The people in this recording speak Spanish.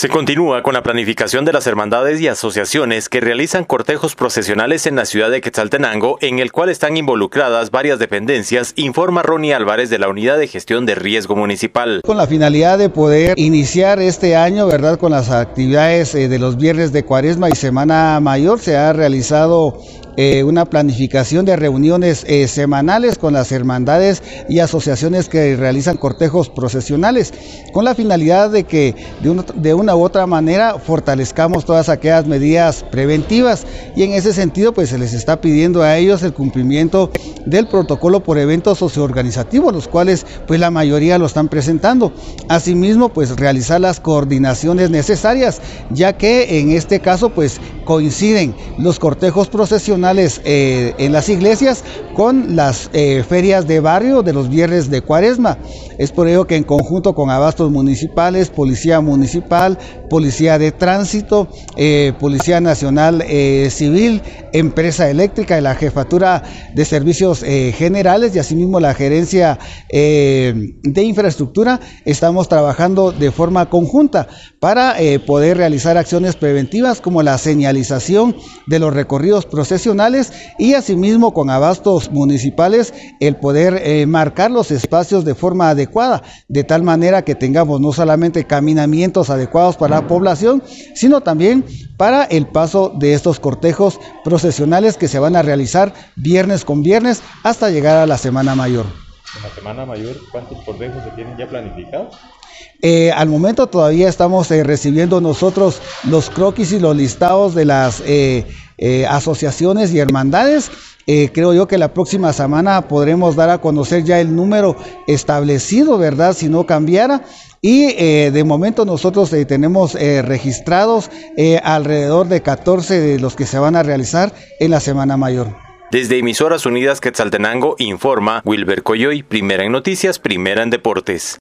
Se continúa con la planificación de las hermandades y asociaciones que realizan cortejos procesionales en la ciudad de Quetzaltenango, en el cual están involucradas varias dependencias, informa Ronnie Álvarez de la Unidad de Gestión de Riesgo Municipal. Con la finalidad de poder iniciar este año, ¿verdad? Con las actividades eh, de los viernes de Cuaresma y Semana Mayor, se ha realizado eh, una planificación de reuniones eh, semanales con las hermandades y asociaciones que realizan cortejos procesionales, con la finalidad de que de una, u otra manera fortalezcamos todas aquellas medidas preventivas y en ese sentido pues se les está pidiendo a ellos el cumplimiento del protocolo por eventos socioorganizativos, los cuales pues la mayoría lo están presentando. Asimismo pues realizar las coordinaciones necesarias, ya que en este caso pues coinciden los cortejos procesionales eh, en las iglesias con las eh, ferias de barrio de los viernes de cuaresma. Es por ello que en conjunto con abastos municipales, policía municipal, policía de tránsito, eh, policía nacional civil, empresa eléctrica y la jefatura de servicios generales y asimismo la gerencia de infraestructura, estamos trabajando de forma conjunta para poder realizar acciones preventivas como la señalización de los recorridos procesionales y asimismo con abastos municipales el poder eh, marcar los espacios de forma adecuada, de tal manera que tengamos no solamente caminamientos adecuados para la población, sino también para el paso de estos cortejos procesionales que se van a realizar viernes con viernes hasta llegar a la Semana Mayor. En la Semana Mayor, ¿cuántos cortejos se tienen ya planificados? Eh, al momento todavía estamos eh, recibiendo nosotros los croquis y los listados de las eh, asociaciones y hermandades. Creo yo que la próxima semana podremos dar a conocer ya el número establecido, ¿verdad? Si no cambiara. Y de momento nosotros tenemos registrados alrededor de 14 de los que se van a realizar en la Semana Mayor. Desde Emisoras Unidas Quetzaltenango informa Wilber Coyoy, primera en noticias, primera en deportes.